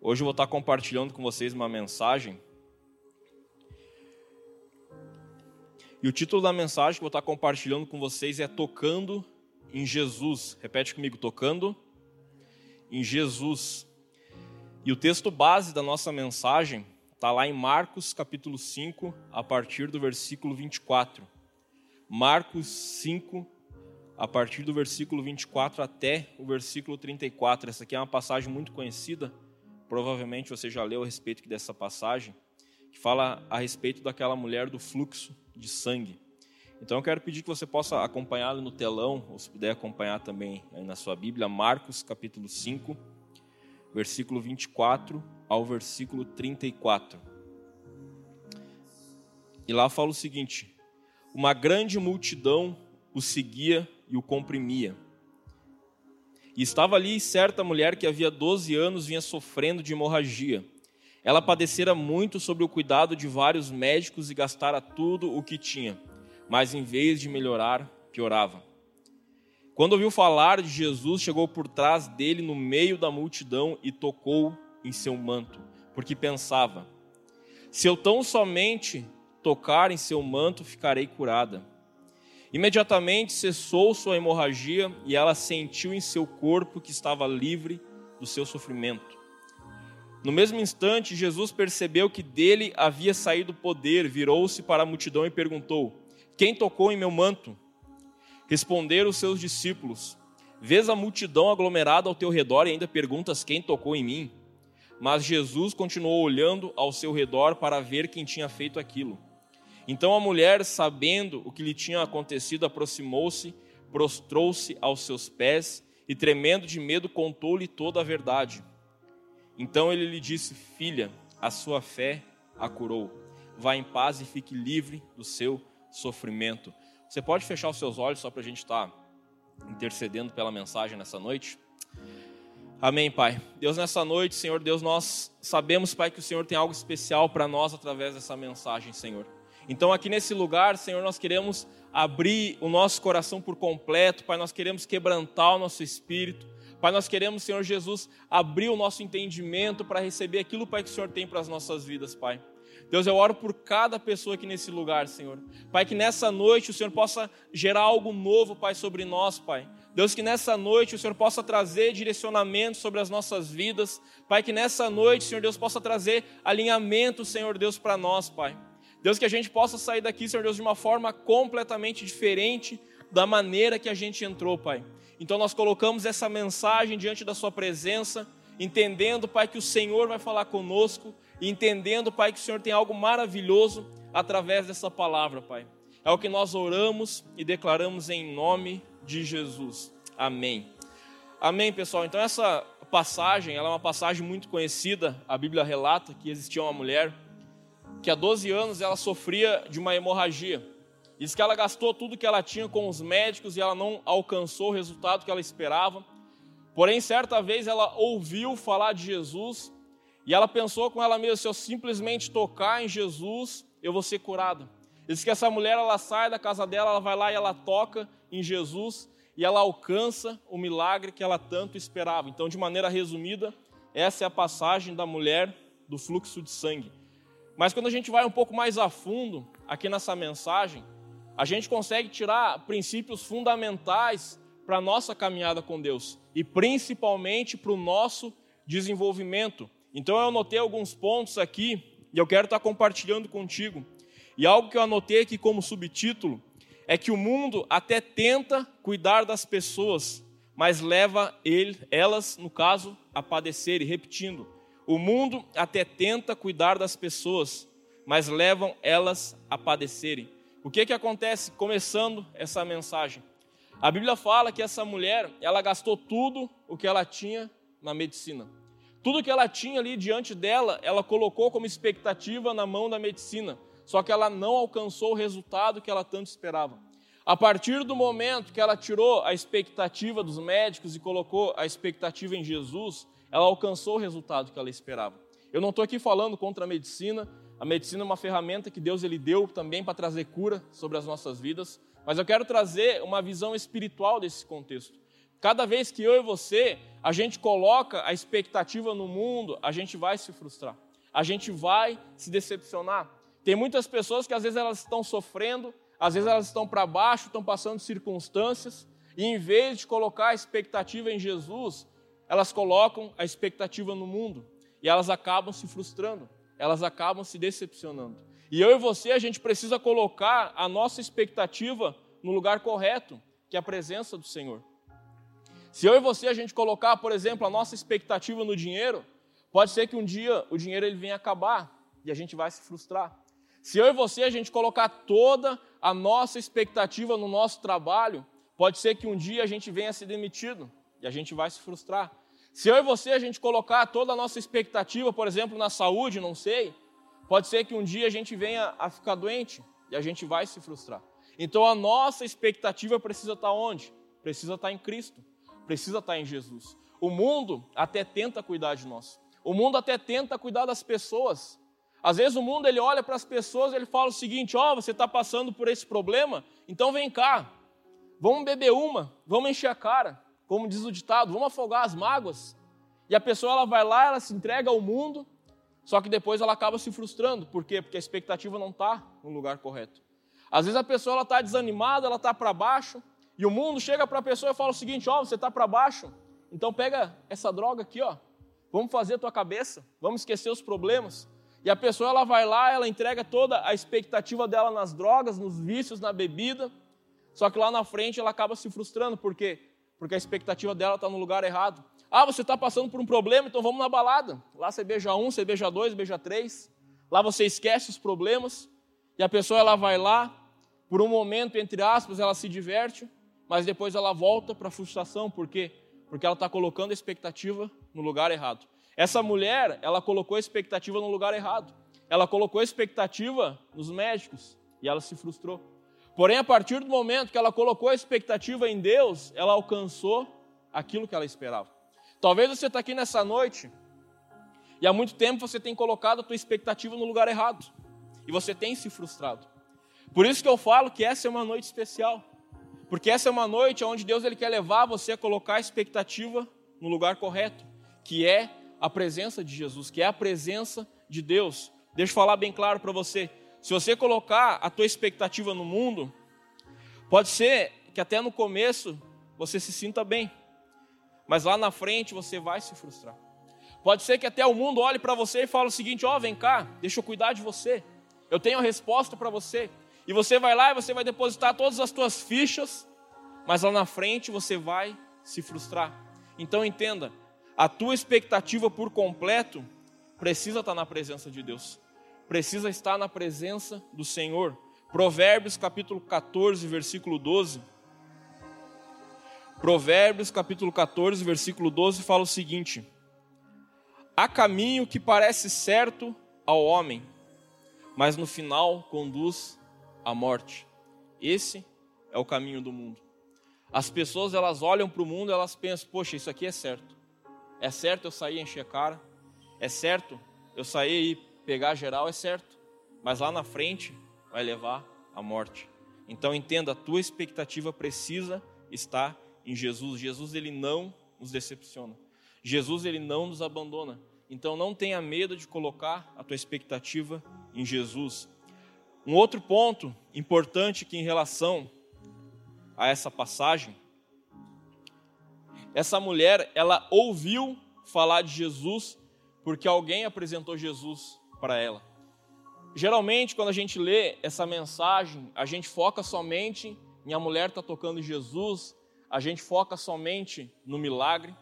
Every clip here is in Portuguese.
Hoje eu vou estar compartilhando com vocês uma mensagem. E o título da mensagem que eu vou estar compartilhando com vocês é Tocando em Jesus. Repete comigo, tocando em Jesus. E o texto base da nossa mensagem está lá em Marcos capítulo 5, a partir do versículo 24. Marcos 5, a partir do versículo 24 até o versículo 34. Essa aqui é uma passagem muito conhecida Provavelmente você já leu a respeito dessa passagem, que fala a respeito daquela mulher do fluxo de sangue. Então eu quero pedir que você possa acompanhá-lo no telão, ou se puder acompanhar também na sua Bíblia, Marcos capítulo 5, versículo 24 ao versículo 34. E lá fala o seguinte: Uma grande multidão o seguia e o comprimia e estava ali certa mulher que havia 12 anos vinha sofrendo de hemorragia. Ela padecera muito sobre o cuidado de vários médicos e gastara tudo o que tinha, mas em vez de melhorar, piorava. Quando ouviu falar de Jesus, chegou por trás dele no meio da multidão e tocou em seu manto, porque pensava: se eu tão somente tocar em seu manto, ficarei curada. Imediatamente cessou sua hemorragia e ela sentiu em seu corpo que estava livre do seu sofrimento. No mesmo instante, Jesus percebeu que dele havia saído poder, virou-se para a multidão e perguntou: Quem tocou em meu manto? Responderam seus discípulos: Vês a multidão aglomerada ao teu redor e ainda perguntas quem tocou em mim? Mas Jesus continuou olhando ao seu redor para ver quem tinha feito aquilo. Então a mulher, sabendo o que lhe tinha acontecido, aproximou-se, prostrou-se aos seus pés e, tremendo de medo, contou-lhe toda a verdade. Então ele lhe disse: Filha, a sua fé a curou. Vá em paz e fique livre do seu sofrimento. Você pode fechar os seus olhos só para a gente estar tá intercedendo pela mensagem nessa noite? Amém, Pai. Deus, nessa noite, Senhor Deus, nós sabemos, Pai, que o Senhor tem algo especial para nós através dessa mensagem, Senhor. Então, aqui nesse lugar, Senhor, nós queremos abrir o nosso coração por completo, Pai, nós queremos quebrantar o nosso espírito. Pai, nós queremos, Senhor Jesus, abrir o nosso entendimento para receber aquilo, Pai, que o Senhor tem para as nossas vidas, Pai. Deus, eu oro por cada pessoa aqui nesse lugar, Senhor. Pai, que nessa noite o Senhor possa gerar algo novo, Pai, sobre nós, Pai. Deus, que nessa noite o Senhor possa trazer direcionamento sobre as nossas vidas. Pai, que nessa noite, Senhor Deus, possa trazer alinhamento, Senhor Deus, para nós, Pai. Deus, que a gente possa sair daqui, Senhor Deus, de uma forma completamente diferente da maneira que a gente entrou, Pai. Então nós colocamos essa mensagem diante da Sua presença, entendendo, Pai, que o Senhor vai falar conosco, e entendendo, Pai, que o Senhor tem algo maravilhoso através dessa palavra, Pai. É o que nós oramos e declaramos em nome de Jesus. Amém. Amém, pessoal. Então essa passagem, ela é uma passagem muito conhecida. A Bíblia relata que existia uma mulher que há 12 anos ela sofria de uma hemorragia. Diz que ela gastou tudo que ela tinha com os médicos e ela não alcançou o resultado que ela esperava. Porém, certa vez ela ouviu falar de Jesus e ela pensou com ela mesma: se eu simplesmente tocar em Jesus, eu vou ser curada. Diz que essa mulher ela sai da casa dela, ela vai lá e ela toca em Jesus e ela alcança o milagre que ela tanto esperava. Então, de maneira resumida, essa é a passagem da mulher do fluxo de sangue. Mas quando a gente vai um pouco mais a fundo aqui nessa mensagem, a gente consegue tirar princípios fundamentais para a nossa caminhada com Deus e principalmente para o nosso desenvolvimento. Então eu anotei alguns pontos aqui e eu quero estar compartilhando contigo. E algo que eu anotei aqui como subtítulo é que o mundo até tenta cuidar das pessoas, mas leva ele, elas, no caso, a padecer. E repetindo, o mundo até tenta cuidar das pessoas, mas levam elas a padecerem. O que que acontece começando essa mensagem? A Bíblia fala que essa mulher, ela gastou tudo o que ela tinha na medicina. Tudo que ela tinha ali diante dela, ela colocou como expectativa na mão da medicina. Só que ela não alcançou o resultado que ela tanto esperava. A partir do momento que ela tirou a expectativa dos médicos e colocou a expectativa em Jesus, ela alcançou o resultado que ela esperava. Eu não estou aqui falando contra a medicina, a medicina é uma ferramenta que Deus ele deu também para trazer cura sobre as nossas vidas, mas eu quero trazer uma visão espiritual desse contexto. Cada vez que eu e você, a gente coloca a expectativa no mundo, a gente vai se frustrar. A gente vai se decepcionar. Tem muitas pessoas que às vezes elas estão sofrendo, às vezes elas estão para baixo, estão passando circunstâncias, e em vez de colocar a expectativa em Jesus, elas colocam a expectativa no mundo e elas acabam se frustrando, elas acabam se decepcionando. E eu e você, a gente precisa colocar a nossa expectativa no lugar correto, que é a presença do Senhor. Se eu e você a gente colocar, por exemplo, a nossa expectativa no dinheiro, pode ser que um dia o dinheiro ele venha acabar e a gente vai se frustrar. Se eu e você a gente colocar toda a nossa expectativa no nosso trabalho, pode ser que um dia a gente venha a ser demitido e a gente vai se frustrar. Se eu e você a gente colocar toda a nossa expectativa, por exemplo, na saúde, não sei, pode ser que um dia a gente venha a ficar doente e a gente vai se frustrar. Então a nossa expectativa precisa estar onde? Precisa estar em Cristo, precisa estar em Jesus. O mundo até tenta cuidar de nós. O mundo até tenta cuidar das pessoas. Às vezes o mundo ele olha para as pessoas e ele fala o seguinte: ó, oh, você está passando por esse problema, então vem cá, vamos beber uma, vamos encher a cara como diz o ditado, vamos afogar as mágoas. E a pessoa ela vai lá, ela se entrega ao mundo, só que depois ela acaba se frustrando. Por quê? Porque a expectativa não está no lugar correto. Às vezes a pessoa está desanimada, ela está para baixo, e o mundo chega para a pessoa e fala o seguinte: ó, oh, você está para baixo, então pega essa droga aqui, ó, vamos fazer a tua cabeça, vamos esquecer os problemas. E a pessoa ela vai lá, ela entrega toda a expectativa dela nas drogas, nos vícios, na bebida, só que lá na frente ela acaba se frustrando, porque porque a expectativa dela está no lugar errado. Ah, você está passando por um problema, então vamos na balada. Lá você beija um, você beija dois, beija três. Lá você esquece os problemas. E a pessoa ela vai lá, por um momento, entre aspas, ela se diverte, mas depois ela volta para a frustração. Por quê? Porque ela está colocando a expectativa no lugar errado. Essa mulher, ela colocou a expectativa no lugar errado. Ela colocou a expectativa nos médicos e ela se frustrou. Porém, a partir do momento que ela colocou a expectativa em Deus, ela alcançou aquilo que ela esperava. Talvez você está aqui nessa noite e há muito tempo você tem colocado a tua expectativa no lugar errado e você tem se frustrado. Por isso que eu falo que essa é uma noite especial, porque essa é uma noite onde Deus ele quer levar você a colocar a expectativa no lugar correto, que é a presença de Jesus, que é a presença de Deus. Deixa eu falar bem claro para você. Se você colocar a tua expectativa no mundo, pode ser que até no começo você se sinta bem, mas lá na frente você vai se frustrar. Pode ser que até o mundo olhe para você e fale o seguinte: ó, oh, vem cá, deixa eu cuidar de você. Eu tenho a resposta para você. E você vai lá e você vai depositar todas as tuas fichas, mas lá na frente você vai se frustrar. Então entenda, a tua expectativa por completo precisa estar na presença de Deus precisa estar na presença do Senhor. Provérbios capítulo 14, versículo 12. Provérbios capítulo 14, versículo 12 fala o seguinte: Há caminho que parece certo ao homem, mas no final conduz à morte. Esse é o caminho do mundo. As pessoas elas olham para o mundo, elas pensam: poxa, isso aqui é certo. É certo eu sair encher a cara. É certo eu sair e pegar geral é certo, mas lá na frente vai levar à morte. Então entenda, a tua expectativa precisa estar em Jesus. Jesus ele não nos decepciona. Jesus ele não nos abandona. Então não tenha medo de colocar a tua expectativa em Jesus. Um outro ponto importante que em relação a essa passagem, essa mulher, ela ouviu falar de Jesus porque alguém apresentou Jesus para ela. Geralmente, quando a gente lê essa mensagem, a gente foca somente em a mulher está tocando Jesus, a gente foca somente no milagre.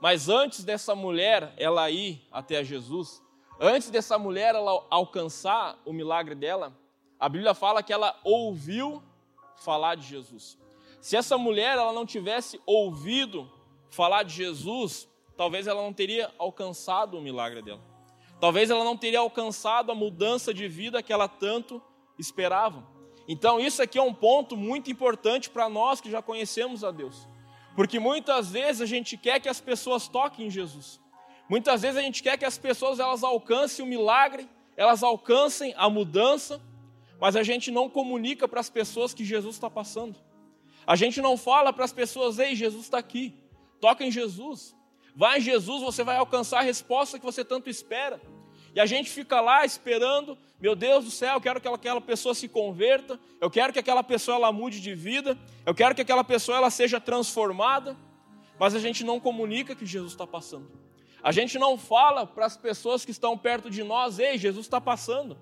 Mas antes dessa mulher ela ir até Jesus, antes dessa mulher ela alcançar o milagre dela, a Bíblia fala que ela ouviu falar de Jesus. Se essa mulher ela não tivesse ouvido falar de Jesus, talvez ela não teria alcançado o milagre dela. Talvez ela não teria alcançado a mudança de vida que ela tanto esperava. Então, isso aqui é um ponto muito importante para nós que já conhecemos a Deus. Porque muitas vezes a gente quer que as pessoas toquem em Jesus. Muitas vezes a gente quer que as pessoas elas alcancem o milagre, elas alcancem a mudança, mas a gente não comunica para as pessoas que Jesus está passando. A gente não fala para as pessoas, ei, Jesus está aqui. Toca em Jesus. Vai em Jesus, você vai alcançar a resposta que você tanto espera. E a gente fica lá esperando, meu Deus do céu, eu quero que aquela pessoa se converta, eu quero que aquela pessoa ela mude de vida, eu quero que aquela pessoa ela seja transformada, mas a gente não comunica que Jesus está passando. A gente não fala para as pessoas que estão perto de nós, ei, Jesus está passando.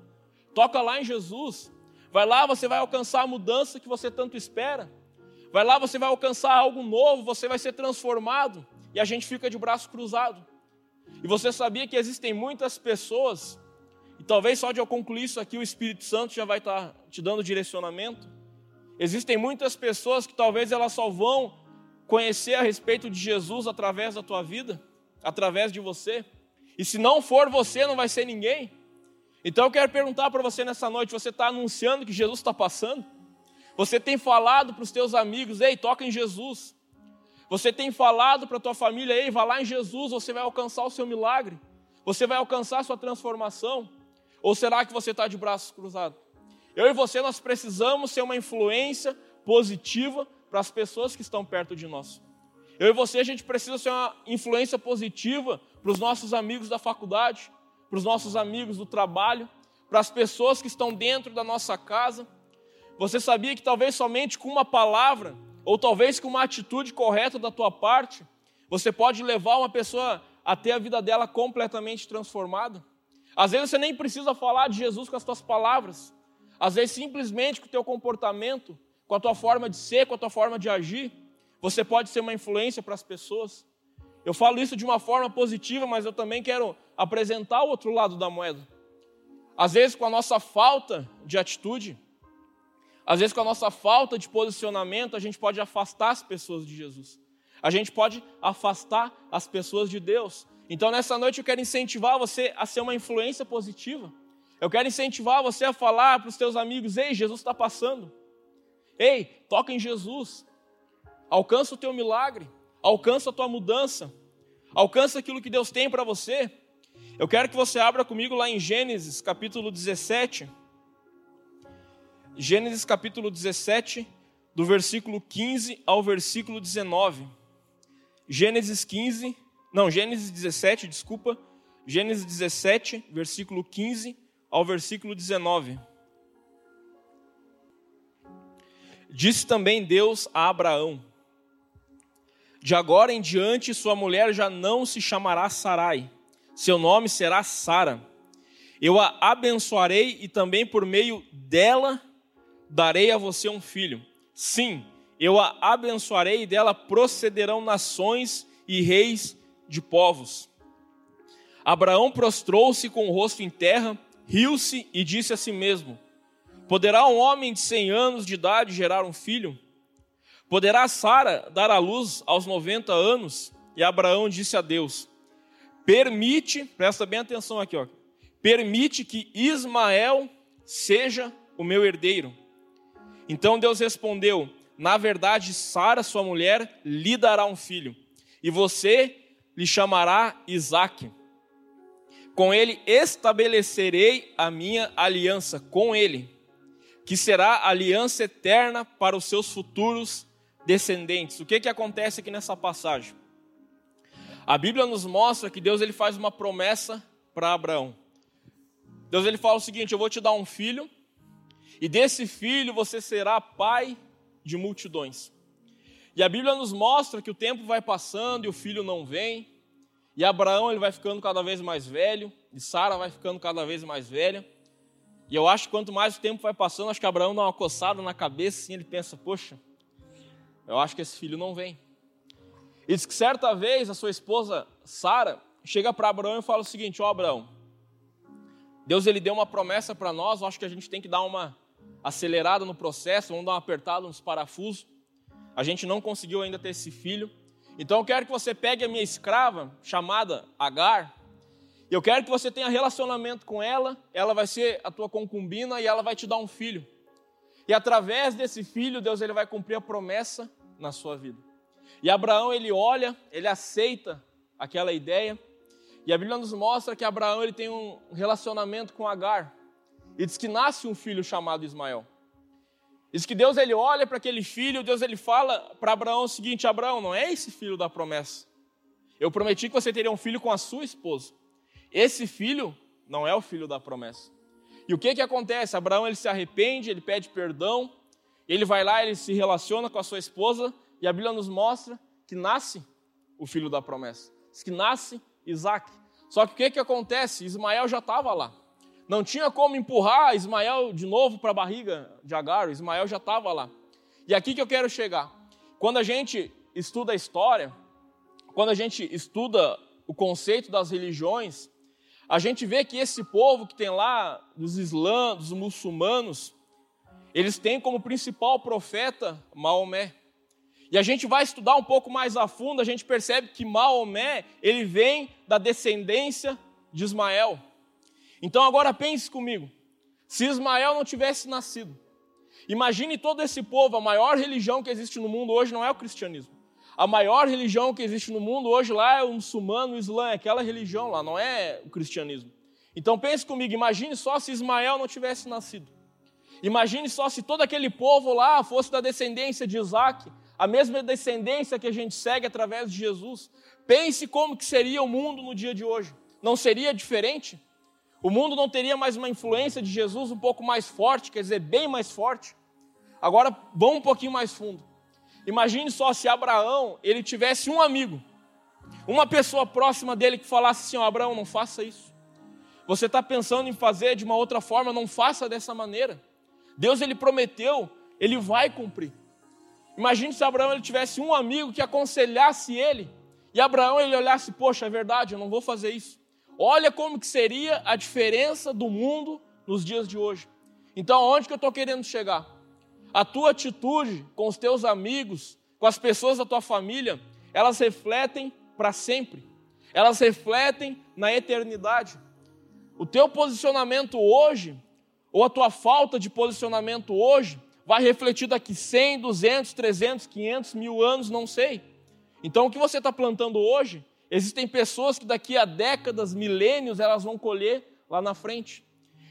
Toca lá em Jesus. Vai lá, você vai alcançar a mudança que você tanto espera. Vai lá, você vai alcançar algo novo, você vai ser transformado. E a gente fica de braço cruzado. E você sabia que existem muitas pessoas, e talvez só de eu concluir isso aqui, o Espírito Santo já vai estar te dando direcionamento. Existem muitas pessoas que talvez elas só vão conhecer a respeito de Jesus através da tua vida, através de você. E se não for você, não vai ser ninguém. Então eu quero perguntar para você nessa noite: você está anunciando que Jesus está passando? Você tem falado para os teus amigos, ei, toca em Jesus. Você tem falado para a tua família, ei, vá lá em Jesus, você vai alcançar o seu milagre. Você vai alcançar a sua transformação. Ou será que você está de braços cruzados? Eu e você, nós precisamos ser uma influência positiva para as pessoas que estão perto de nós. Eu e você, a gente precisa ser uma influência positiva para os nossos amigos da faculdade, para os nossos amigos do trabalho, para as pessoas que estão dentro da nossa casa, você sabia que talvez somente com uma palavra, ou talvez com uma atitude correta da tua parte, você pode levar uma pessoa a ter a vida dela completamente transformada? Às vezes você nem precisa falar de Jesus com as tuas palavras. Às vezes simplesmente com o teu comportamento, com a tua forma de ser, com a tua forma de agir, você pode ser uma influência para as pessoas. Eu falo isso de uma forma positiva, mas eu também quero apresentar o outro lado da moeda. Às vezes com a nossa falta de atitude, às vezes, com a nossa falta de posicionamento, a gente pode afastar as pessoas de Jesus. A gente pode afastar as pessoas de Deus. Então, nessa noite, eu quero incentivar você a ser uma influência positiva. Eu quero incentivar você a falar para os teus amigos: Ei, Jesus está passando. Ei, toca em Jesus. Alcança o teu milagre. Alcança a tua mudança. Alcança aquilo que Deus tem para você. Eu quero que você abra comigo lá em Gênesis, capítulo 17. Gênesis capítulo 17, do versículo 15 ao versículo 19. Gênesis 15, não, Gênesis 17, desculpa. Gênesis 17, versículo 15 ao versículo 19. Disse também Deus a Abraão: De agora em diante sua mulher já não se chamará Sarai, seu nome será Sara. Eu a abençoarei e também por meio dela darei a você um filho. Sim, eu a abençoarei e dela procederão nações e reis de povos. Abraão prostrou-se com o rosto em terra, riu-se e disse a si mesmo: Poderá um homem de cem anos de idade gerar um filho? Poderá Sara dar à luz aos 90 anos? E Abraão disse a Deus: Permite, presta bem atenção aqui, ó, permite que Ismael seja o meu herdeiro. Então Deus respondeu: Na verdade, Sara, sua mulher, lhe dará um filho, e você lhe chamará Isaque. Com ele estabelecerei a minha aliança com ele, que será aliança eterna para os seus futuros descendentes. O que, que acontece aqui nessa passagem? A Bíblia nos mostra que Deus ele faz uma promessa para Abraão. Deus ele fala o seguinte: Eu vou te dar um filho e desse filho você será pai de multidões. E a Bíblia nos mostra que o tempo vai passando e o filho não vem. E Abraão ele vai ficando cada vez mais velho, e Sara vai ficando cada vez mais velha. E eu acho que quanto mais o tempo vai passando, acho que Abraão dá uma coçada na cabeça assim, ele pensa: "Poxa, eu acho que esse filho não vem". E diz que certa vez a sua esposa Sara chega para Abraão e fala o seguinte: "Ó Abraão, Deus ele deu uma promessa para nós, eu acho que a gente tem que dar uma acelerada no processo, vamos dar uma apertada nos parafusos. A gente não conseguiu ainda ter esse filho. Então eu quero que você pegue a minha escrava, chamada Agar, e eu quero que você tenha relacionamento com ela, ela vai ser a tua concubina e ela vai te dar um filho. E através desse filho, Deus ele vai cumprir a promessa na sua vida. E Abraão ele olha, ele aceita aquela ideia. E a Bíblia nos mostra que Abraão ele tem um relacionamento com Agar. E diz que nasce um filho chamado Ismael. Diz que Deus ele olha para aquele filho, Deus ele fala para Abraão o seguinte: Abraão, não é esse filho da promessa. Eu prometi que você teria um filho com a sua esposa. Esse filho não é o filho da promessa. E o que que acontece? Abraão ele se arrepende, ele pede perdão, ele vai lá, ele se relaciona com a sua esposa e a Bíblia nos mostra que nasce o filho da promessa. Diz que nasce Isaac. Só que o que que acontece? Ismael já estava lá. Não tinha como empurrar Ismael de novo para a barriga de Agar, Ismael já estava lá. E aqui que eu quero chegar. Quando a gente estuda a história, quando a gente estuda o conceito das religiões, a gente vê que esse povo que tem lá, dos islãs, dos muçulmanos, eles têm como principal profeta Maomé. E a gente vai estudar um pouco mais a fundo, a gente percebe que Maomé, ele vem da descendência de Ismael. Então agora pense comigo. Se Ismael não tivesse nascido, imagine todo esse povo, a maior religião que existe no mundo hoje não é o cristianismo. A maior religião que existe no mundo hoje lá é o muçulmano, o islã, é aquela religião lá, não é o cristianismo. Então pense comigo, imagine só se Ismael não tivesse nascido. Imagine só se todo aquele povo lá fosse da descendência de Isaac, a mesma descendência que a gente segue através de Jesus. Pense como que seria o mundo no dia de hoje. Não seria diferente? O mundo não teria mais uma influência de Jesus um pouco mais forte, quer dizer, bem mais forte. Agora, vamos um pouquinho mais fundo. Imagine só se Abraão, ele tivesse um amigo, uma pessoa próxima dele que falasse assim, oh, Abraão, não faça isso. Você está pensando em fazer de uma outra forma, não faça dessa maneira. Deus, ele prometeu, ele vai cumprir. Imagine se Abraão ele tivesse um amigo que aconselhasse ele, e Abraão ele olhasse, poxa, é verdade, eu não vou fazer isso. Olha como que seria a diferença do mundo nos dias de hoje. Então, aonde que eu estou querendo chegar? A tua atitude com os teus amigos, com as pessoas da tua família, elas refletem para sempre. Elas refletem na eternidade. O teu posicionamento hoje, ou a tua falta de posicionamento hoje, vai refletir daqui 100, 200, 300, 500, mil anos, não sei. Então, o que você está plantando hoje Existem pessoas que daqui a décadas, milênios, elas vão colher lá na frente.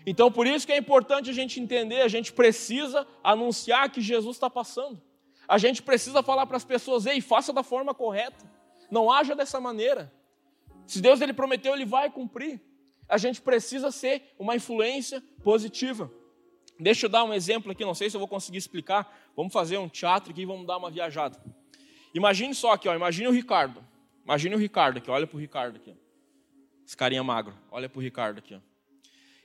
Então, por isso que é importante a gente entender, a gente precisa anunciar que Jesus está passando. A gente precisa falar para as pessoas, ei, faça da forma correta. Não haja dessa maneira. Se Deus ele prometeu, ele vai cumprir. A gente precisa ser uma influência positiva. Deixa eu dar um exemplo aqui, não sei se eu vou conseguir explicar. Vamos fazer um teatro aqui e vamos dar uma viajada. Imagine só aqui, ó, imagine o Ricardo. Imagine o Ricardo aqui, olha para o Ricardo aqui. Esse carinha magro, olha para o Ricardo aqui.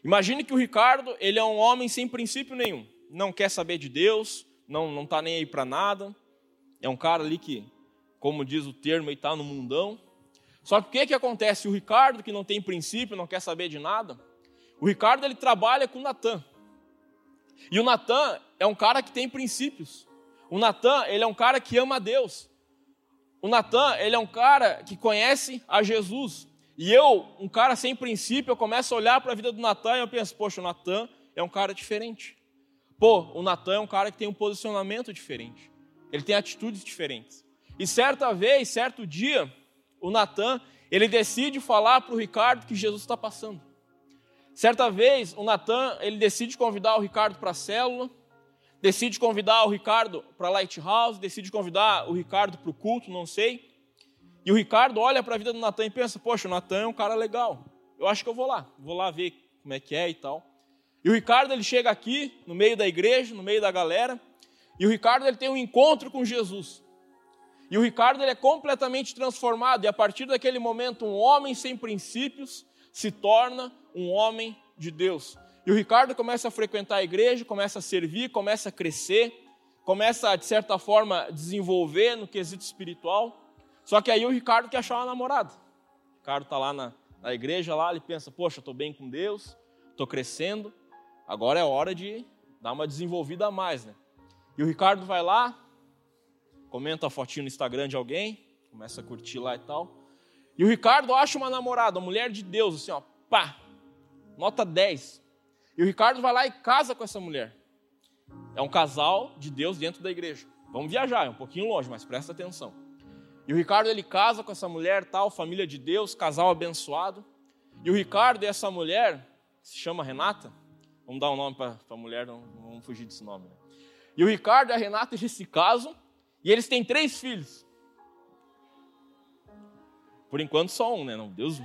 Imagine que o Ricardo, ele é um homem sem princípio nenhum. Não quer saber de Deus, não não está nem aí para nada. É um cara ali que, como diz o termo, está no mundão. Só que o que, que acontece? O Ricardo, que não tem princípio, não quer saber de nada, o Ricardo ele trabalha com o Natan. E o Natan é um cara que tem princípios. O Natan, ele é um cara que ama a Deus. O Natan, ele é um cara que conhece a Jesus. E eu, um cara sem princípio, eu começo a olhar para a vida do Natan e eu penso, poxa, o Natan é um cara diferente. Pô, o Natan é um cara que tem um posicionamento diferente. Ele tem atitudes diferentes. E certa vez, certo dia, o Natan, ele decide falar para o Ricardo que Jesus está passando. Certa vez, o Natan, ele decide convidar o Ricardo para a célula decide convidar o Ricardo para a Lighthouse, decide convidar o Ricardo para o culto, não sei. E o Ricardo olha para a vida do Natan e pensa: Poxa, o Natan é um cara legal. Eu acho que eu vou lá, vou lá ver como é que é e tal. E o Ricardo ele chega aqui no meio da igreja, no meio da galera, e o Ricardo ele tem um encontro com Jesus. E o Ricardo ele é completamente transformado e a partir daquele momento um homem sem princípios se torna um homem de Deus. E o Ricardo começa a frequentar a igreja, começa a servir, começa a crescer, começa a, de certa forma, desenvolver no quesito espiritual. Só que aí o Ricardo quer achar uma namorada. O Ricardo está lá na, na igreja, lá, ele pensa, poxa, estou bem com Deus, estou crescendo, agora é hora de dar uma desenvolvida a mais, né? E o Ricardo vai lá, comenta a fotinho no Instagram de alguém, começa a curtir lá e tal. E o Ricardo acha uma namorada, uma mulher de Deus, assim, ó, pá, nota 10. E o Ricardo vai lá e casa com essa mulher. É um casal de Deus dentro da igreja. Vamos viajar, é um pouquinho longe, mas presta atenção. E o Ricardo ele casa com essa mulher, tal, família de Deus, casal abençoado. E o Ricardo e essa mulher, se chama Renata, vamos dar um nome para a mulher, não, não, vamos fugir desse nome. Né? E o Ricardo e a Renata eles se casam e eles têm três filhos. Por enquanto só um, né? Não, Deus.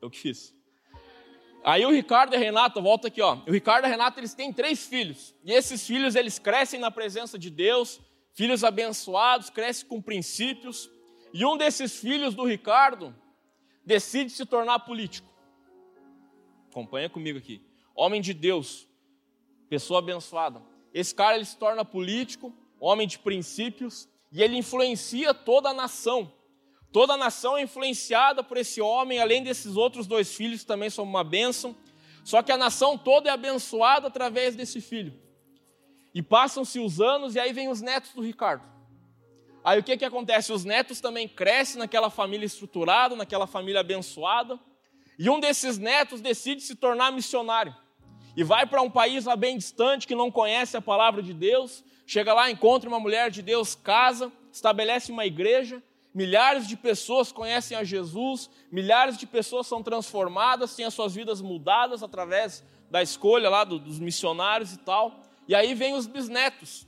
Eu que fiz. Aí o Ricardo e a Renata, volta aqui, ó. O Ricardo e a Renata, eles têm três filhos. E esses filhos, eles crescem na presença de Deus, filhos abençoados, crescem com princípios. E um desses filhos do Ricardo decide se tornar político. Acompanha comigo aqui. Homem de Deus, pessoa abençoada. Esse cara ele se torna político, homem de princípios, e ele influencia toda a nação. Toda a nação é influenciada por esse homem, além desses outros dois filhos que também são uma bênção. Só que a nação toda é abençoada através desse filho. E passam-se os anos e aí vem os netos do Ricardo. Aí o que, que acontece? Os netos também crescem naquela família estruturada, naquela família abençoada. E um desses netos decide se tornar missionário. E vai para um país lá bem distante que não conhece a palavra de Deus. Chega lá, encontra uma mulher de Deus, casa, estabelece uma igreja Milhares de pessoas conhecem a Jesus, milhares de pessoas são transformadas, têm as suas vidas mudadas através da escolha lá dos missionários e tal. E aí vem os bisnetos.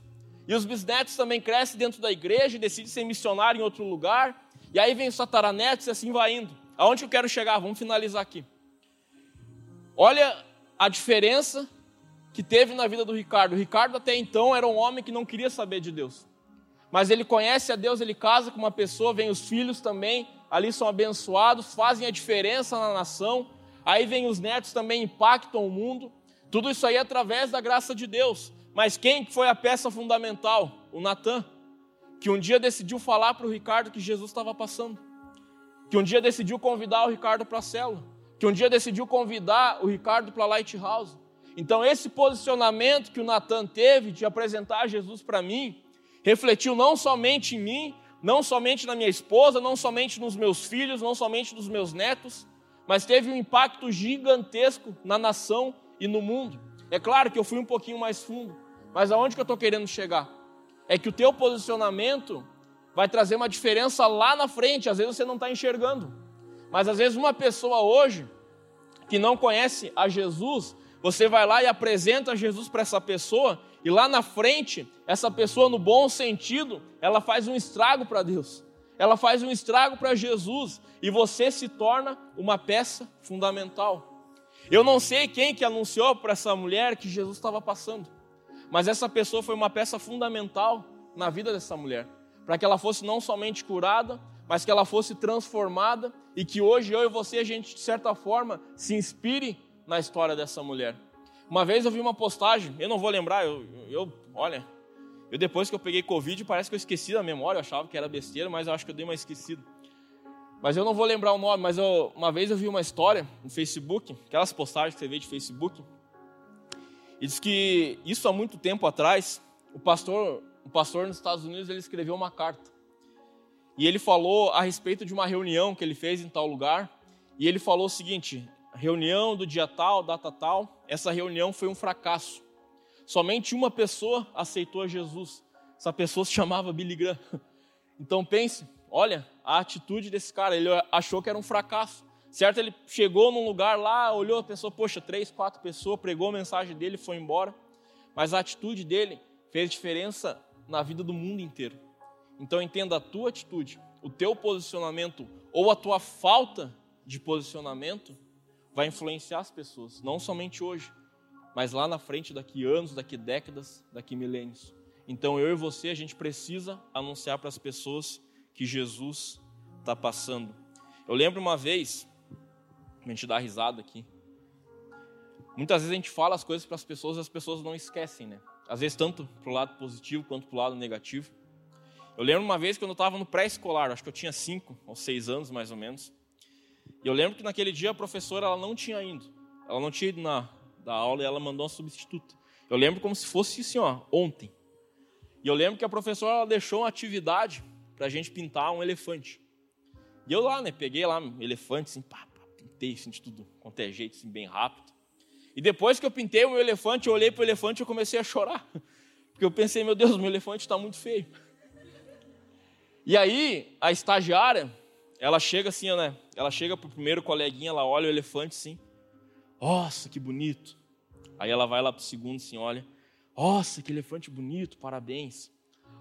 E os bisnetos também crescem dentro da igreja, decidem ser missionário em outro lugar. E aí vem os tataranetos e assim vai indo. Aonde eu quero chegar? Vamos finalizar aqui. Olha a diferença que teve na vida do Ricardo. O Ricardo até então era um homem que não queria saber de Deus mas ele conhece a Deus, ele casa com uma pessoa, vem os filhos também, ali são abençoados, fazem a diferença na nação, aí vem os netos também, impactam o mundo, tudo isso aí é através da graça de Deus. Mas quem foi a peça fundamental? O Natan, que um dia decidiu falar para o Ricardo que Jesus estava passando, que um dia decidiu convidar o Ricardo para a célula, que um dia decidiu convidar o Ricardo para a Lighthouse. Então, esse posicionamento que o Natan teve de apresentar Jesus para mim, refletiu não somente em mim, não somente na minha esposa, não somente nos meus filhos, não somente nos meus netos, mas teve um impacto gigantesco na nação e no mundo. É claro que eu fui um pouquinho mais fundo, mas aonde que eu estou querendo chegar? É que o teu posicionamento vai trazer uma diferença lá na frente, às vezes você não está enxergando. Mas às vezes uma pessoa hoje que não conhece a Jesus, você vai lá e apresenta Jesus para essa pessoa e lá na frente, essa pessoa, no bom sentido, ela faz um estrago para Deus. Ela faz um estrago para Jesus. E você se torna uma peça fundamental. Eu não sei quem que anunciou para essa mulher que Jesus estava passando. Mas essa pessoa foi uma peça fundamental na vida dessa mulher. Para que ela fosse não somente curada, mas que ela fosse transformada. E que hoje eu e você, a gente, de certa forma, se inspire na história dessa mulher. Uma vez eu vi uma postagem, eu não vou lembrar, eu, eu olha, eu depois que eu peguei Covid, parece que eu esqueci da memória, eu achava que era besteira, mas eu acho que eu dei uma esquecida. Mas eu não vou lembrar o nome, mas eu, uma vez eu vi uma história no Facebook, aquelas postagens que você vê de Facebook, e diz que isso há muito tempo atrás, o pastor, o pastor nos Estados Unidos, ele escreveu uma carta. E ele falou a respeito de uma reunião que ele fez em tal lugar, e ele falou o seguinte: reunião do dia tal, data tal, essa reunião foi um fracasso. Somente uma pessoa aceitou a Jesus. Essa pessoa se chamava Billy Graham. Então pense, olha a atitude desse cara. Ele achou que era um fracasso. Certo? Ele chegou num lugar lá, olhou, pensou, poxa, três, quatro pessoas, pregou a mensagem dele e foi embora. Mas a atitude dele fez diferença na vida do mundo inteiro. Então entenda a tua atitude, o teu posicionamento ou a tua falta de posicionamento vai influenciar as pessoas, não somente hoje, mas lá na frente, daqui anos, daqui décadas, daqui milênios. Então eu e você, a gente precisa anunciar para as pessoas que Jesus está passando. Eu lembro uma vez, a gente dá risada aqui, muitas vezes a gente fala as coisas para as pessoas e as pessoas não esquecem, né? Às vezes tanto para o lado positivo quanto para o lado negativo. Eu lembro uma vez quando eu estava no pré-escolar, acho que eu tinha cinco ou seis anos mais ou menos. E eu lembro que naquele dia a professora ela não tinha ido. Ela não tinha ido na da aula e ela mandou uma substituta. Eu lembro como se fosse assim, ó, ontem. E eu lembro que a professora ela deixou uma atividade para a gente pintar um elefante. E eu lá, né, peguei lá um elefante, assim, pá, pá, pintei assim, de tudo, quanto é jeito, assim, bem rápido. E depois que eu pintei o meu elefante, eu olhei para o elefante e comecei a chorar. Porque eu pensei, meu Deus, meu elefante está muito feio. E aí, a estagiária, ela chega assim, né? Ela chega pro primeiro coleguinha, ela olha o elefante assim. Nossa, que bonito. Aí ela vai lá pro segundo, assim, olha. Nossa, que elefante bonito, parabéns.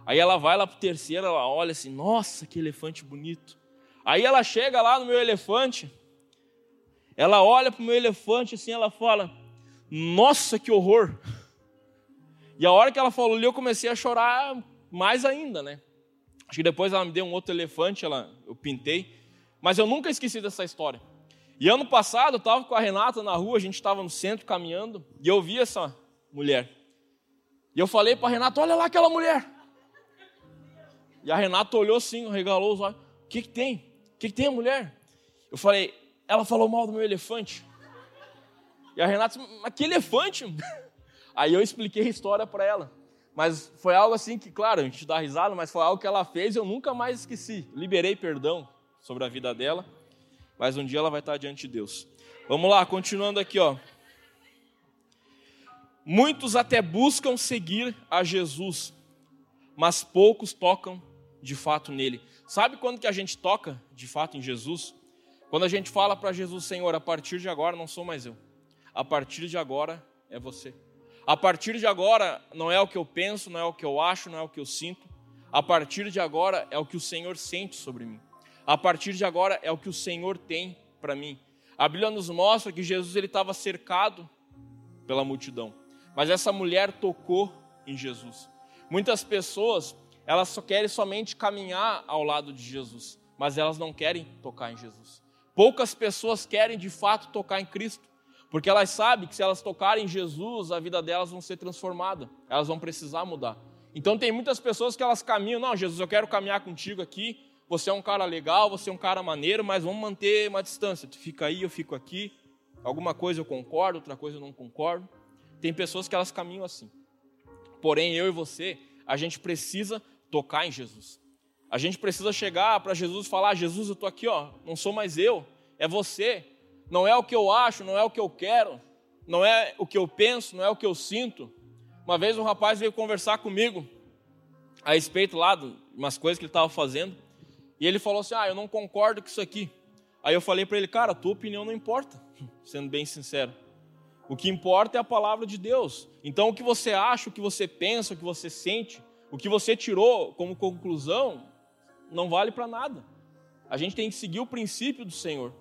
Aí ela vai lá pro terceiro, ela olha assim, nossa, que elefante bonito. Aí ela chega lá no meu elefante, ela olha pro meu elefante assim, ela fala, nossa, que horror. E a hora que ela falou ali, eu comecei a chorar mais ainda, né? Acho que depois ela me deu um outro elefante, ela, eu pintei. Mas eu nunca esqueci dessa história. E ano passado eu estava com a Renata na rua, a gente estava no centro caminhando, e eu vi essa mulher. E eu falei para a Renata: Olha lá aquela mulher. E a Renata olhou assim, regalou os olhos: O que, que tem? O que, que tem a mulher? Eu falei: Ela falou mal do meu elefante. E a Renata disse: Mas que elefante? Aí eu expliquei a história para ela. Mas foi algo assim que, claro, a gente dá risada, mas foi algo que ela fez e eu nunca mais esqueci. Liberei perdão sobre a vida dela, mas um dia ela vai estar diante de Deus. Vamos lá, continuando aqui, ó. Muitos até buscam seguir a Jesus, mas poucos tocam de fato nele. Sabe quando que a gente toca de fato em Jesus? Quando a gente fala para Jesus, Senhor, a partir de agora não sou mais eu. A partir de agora é você. A partir de agora não é o que eu penso, não é o que eu acho, não é o que eu sinto. A partir de agora é o que o Senhor sente sobre mim. A partir de agora é o que o Senhor tem para mim. A Bíblia nos mostra que Jesus estava cercado pela multidão, mas essa mulher tocou em Jesus. Muitas pessoas elas só querem somente caminhar ao lado de Jesus, mas elas não querem tocar em Jesus. Poucas pessoas querem de fato tocar em Cristo, porque elas sabem que se elas tocarem em Jesus, a vida delas vão ser transformada, elas vão precisar mudar. Então tem muitas pessoas que elas caminham, não, Jesus, eu quero caminhar contigo aqui, você é um cara legal, você é um cara maneiro, mas vamos manter uma distância. Tu fica aí, eu fico aqui. Alguma coisa eu concordo, outra coisa eu não concordo. Tem pessoas que elas caminham assim. Porém, eu e você, a gente precisa tocar em Jesus. A gente precisa chegar para Jesus e falar: Jesus, eu estou aqui, ó, não sou mais eu, é você. Não é o que eu acho, não é o que eu quero, não é o que eu penso, não é o que eu sinto. Uma vez um rapaz veio conversar comigo a respeito lá de umas coisas que ele estava fazendo. E ele falou assim: Ah, eu não concordo com isso aqui. Aí eu falei para ele, cara, a tua opinião não importa, sendo bem sincero. O que importa é a palavra de Deus. Então, o que você acha, o que você pensa, o que você sente, o que você tirou como conclusão, não vale para nada. A gente tem que seguir o princípio do Senhor.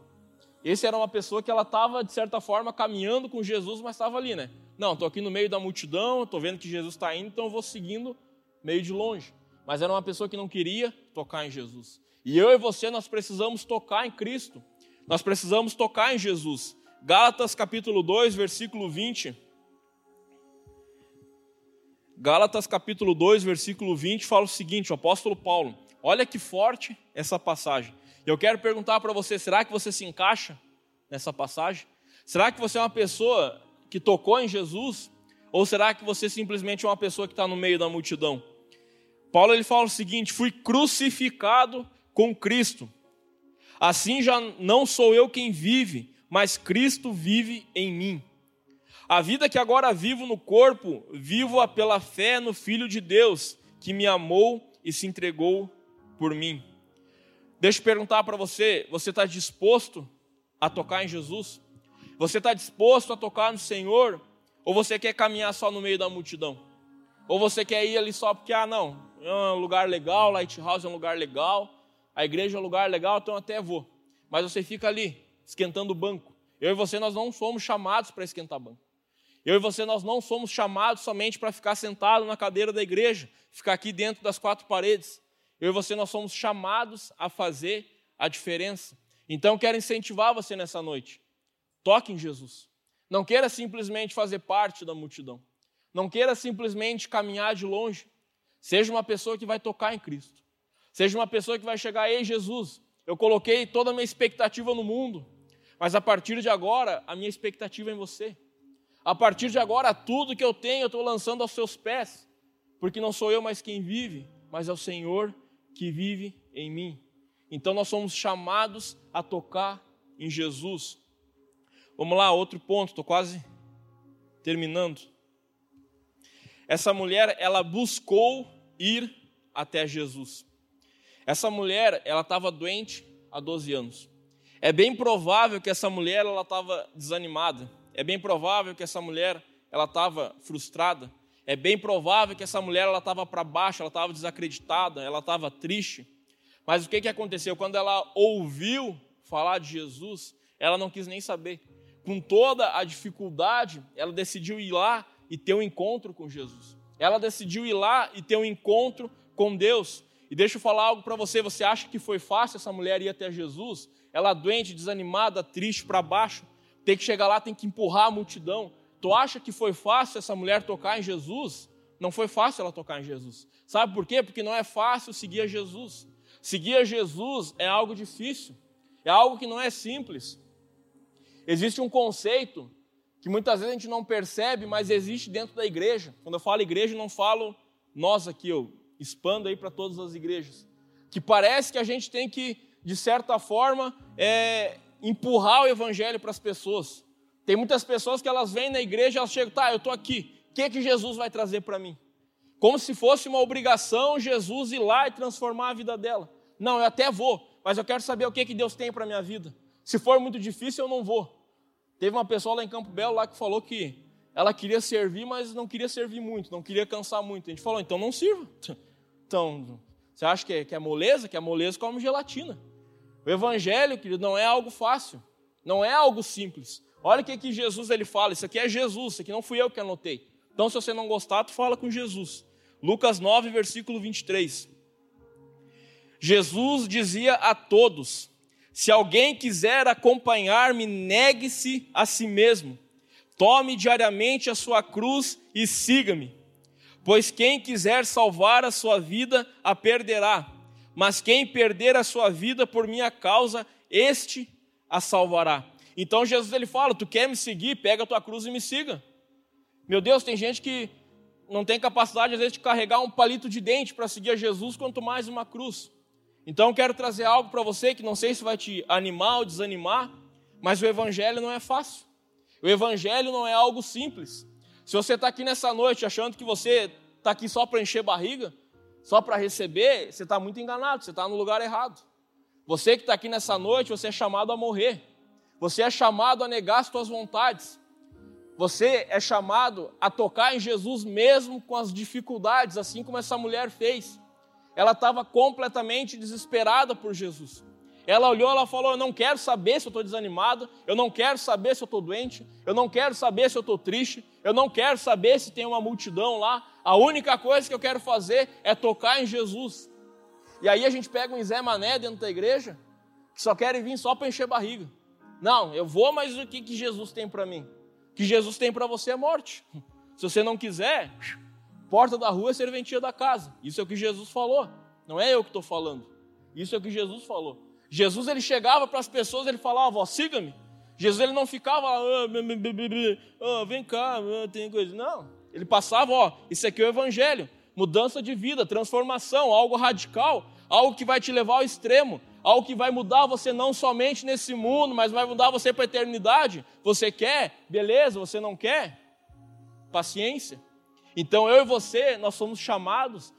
Esse era uma pessoa que ela estava, de certa forma, caminhando com Jesus, mas estava ali, né? Não, estou aqui no meio da multidão, estou vendo que Jesus está indo, então eu vou seguindo meio de longe. Mas era uma pessoa que não queria tocar em Jesus. E eu e você, nós precisamos tocar em Cristo. Nós precisamos tocar em Jesus. Gálatas capítulo 2, versículo 20. Gálatas capítulo 2, versículo 20 fala o seguinte, o apóstolo Paulo. Olha que forte essa passagem. Eu quero perguntar para você, será que você se encaixa nessa passagem? Será que você é uma pessoa que tocou em Jesus? Ou será que você simplesmente é uma pessoa que está no meio da multidão? Paulo ele fala o seguinte: fui crucificado com Cristo. Assim já não sou eu quem vive, mas Cristo vive em mim. A vida que agora vivo no corpo, vivo-a pela fé no Filho de Deus, que me amou e se entregou por mim. Deixa eu perguntar para você: você está disposto a tocar em Jesus? Você está disposto a tocar no Senhor? Ou você quer caminhar só no meio da multidão? Ou você quer ir ali só porque, ah, não, é um lugar legal, Lighthouse é um lugar legal, a igreja é um lugar legal, então até vou. Mas você fica ali, esquentando o banco. Eu e você, nós não somos chamados para esquentar banco. Eu e você, nós não somos chamados somente para ficar sentado na cadeira da igreja, ficar aqui dentro das quatro paredes. Eu e você, nós somos chamados a fazer a diferença. Então, quero incentivar você nessa noite. Toque em Jesus. Não queira simplesmente fazer parte da multidão. Não queira simplesmente caminhar de longe. Seja uma pessoa que vai tocar em Cristo. Seja uma pessoa que vai chegar, ei Jesus, eu coloquei toda a minha expectativa no mundo, mas a partir de agora, a minha expectativa é em você. A partir de agora, tudo que eu tenho eu estou lançando aos seus pés, porque não sou eu mais quem vive, mas é o Senhor que vive em mim. Então nós somos chamados a tocar em Jesus. Vamos lá, outro ponto, estou quase terminando. Essa mulher, ela buscou ir até Jesus. Essa mulher, ela estava doente há 12 anos. É bem provável que essa mulher ela estava desanimada. É bem provável que essa mulher ela estava frustrada. É bem provável que essa mulher ela estava para baixo, ela estava desacreditada, ela estava triste. Mas o que, que aconteceu? Quando ela ouviu falar de Jesus, ela não quis nem saber. Com toda a dificuldade, ela decidiu ir lá e ter um encontro com Jesus. Ela decidiu ir lá e ter um encontro com Deus. E deixa eu falar algo para você: você acha que foi fácil essa mulher ir até Jesus? Ela doente, desanimada, triste, para baixo, tem que chegar lá, tem que empurrar a multidão. Tu acha que foi fácil essa mulher tocar em Jesus? Não foi fácil ela tocar em Jesus. Sabe por quê? Porque não é fácil seguir a Jesus. Seguir a Jesus é algo difícil, é algo que não é simples. Existe um conceito que muitas vezes a gente não percebe, mas existe dentro da igreja. Quando eu falo igreja, eu não falo nós aqui, eu expando aí para todas as igrejas. Que parece que a gente tem que, de certa forma, é, empurrar o evangelho para as pessoas. Tem muitas pessoas que elas vêm na igreja, elas chegam, tá, eu estou aqui, o que, que Jesus vai trazer para mim? Como se fosse uma obrigação Jesus ir lá e transformar a vida dela. Não, eu até vou, mas eu quero saber o que, que Deus tem para minha vida. Se for muito difícil, eu não vou. Teve uma pessoa lá em Campo Belo lá que falou que ela queria servir, mas não queria servir muito, não queria cansar muito. A gente falou, então não sirva. Então, você acha que é, que é moleza? Que é moleza come gelatina. O evangelho, querido, não é algo fácil, não é algo simples. Olha o que, que Jesus ele fala, isso aqui é Jesus, isso aqui não fui eu que anotei. Então, se você não gostar, tu fala com Jesus. Lucas 9, versículo 23. Jesus dizia a todos: Se alguém quiser acompanhar-me, negue-se a si mesmo. Tome diariamente a sua cruz e siga-me. Pois quem quiser salvar a sua vida, a perderá. Mas quem perder a sua vida por minha causa, este a salvará. Então Jesus ele fala: Tu quer me seguir? Pega a tua cruz e me siga. Meu Deus, tem gente que não tem capacidade, às vezes, de carregar um palito de dente para seguir a Jesus, quanto mais uma cruz. Então, quero trazer algo para você que não sei se vai te animar ou desanimar, mas o Evangelho não é fácil. O Evangelho não é algo simples. Se você está aqui nessa noite achando que você está aqui só para encher barriga, só para receber, você está muito enganado, você está no lugar errado. Você que está aqui nessa noite, você é chamado a morrer. Você é chamado a negar as suas vontades. Você é chamado a tocar em Jesus mesmo com as dificuldades, assim como essa mulher fez. Ela estava completamente desesperada por Jesus. Ela olhou, ela falou: Eu não quero saber se eu estou desanimado, eu não quero saber se eu estou doente, eu não quero saber se eu estou triste, eu não quero saber se tem uma multidão lá. A única coisa que eu quero fazer é tocar em Jesus. E aí a gente pega um Zé Mané dentro da igreja, que só querem vir só para encher barriga. Não, eu vou, mas o que, que Jesus tem para mim? O que Jesus tem para você é morte. Se você não quiser, porta da rua é serventia da casa. Isso é o que Jesus falou. Não é eu que estou falando. Isso é o que Jesus falou. Jesus ele chegava para as pessoas, ele falava, ó, siga-me. Jesus ele não ficava lá, oh, vem cá, tem coisa. Não, ele passava, ó, isso aqui é o evangelho, mudança de vida, transformação, algo radical, algo que vai te levar ao extremo, algo que vai mudar você não somente nesse mundo, mas vai mudar você para a eternidade. Você quer? Beleza, você não quer? Paciência. Então eu e você, nós somos chamados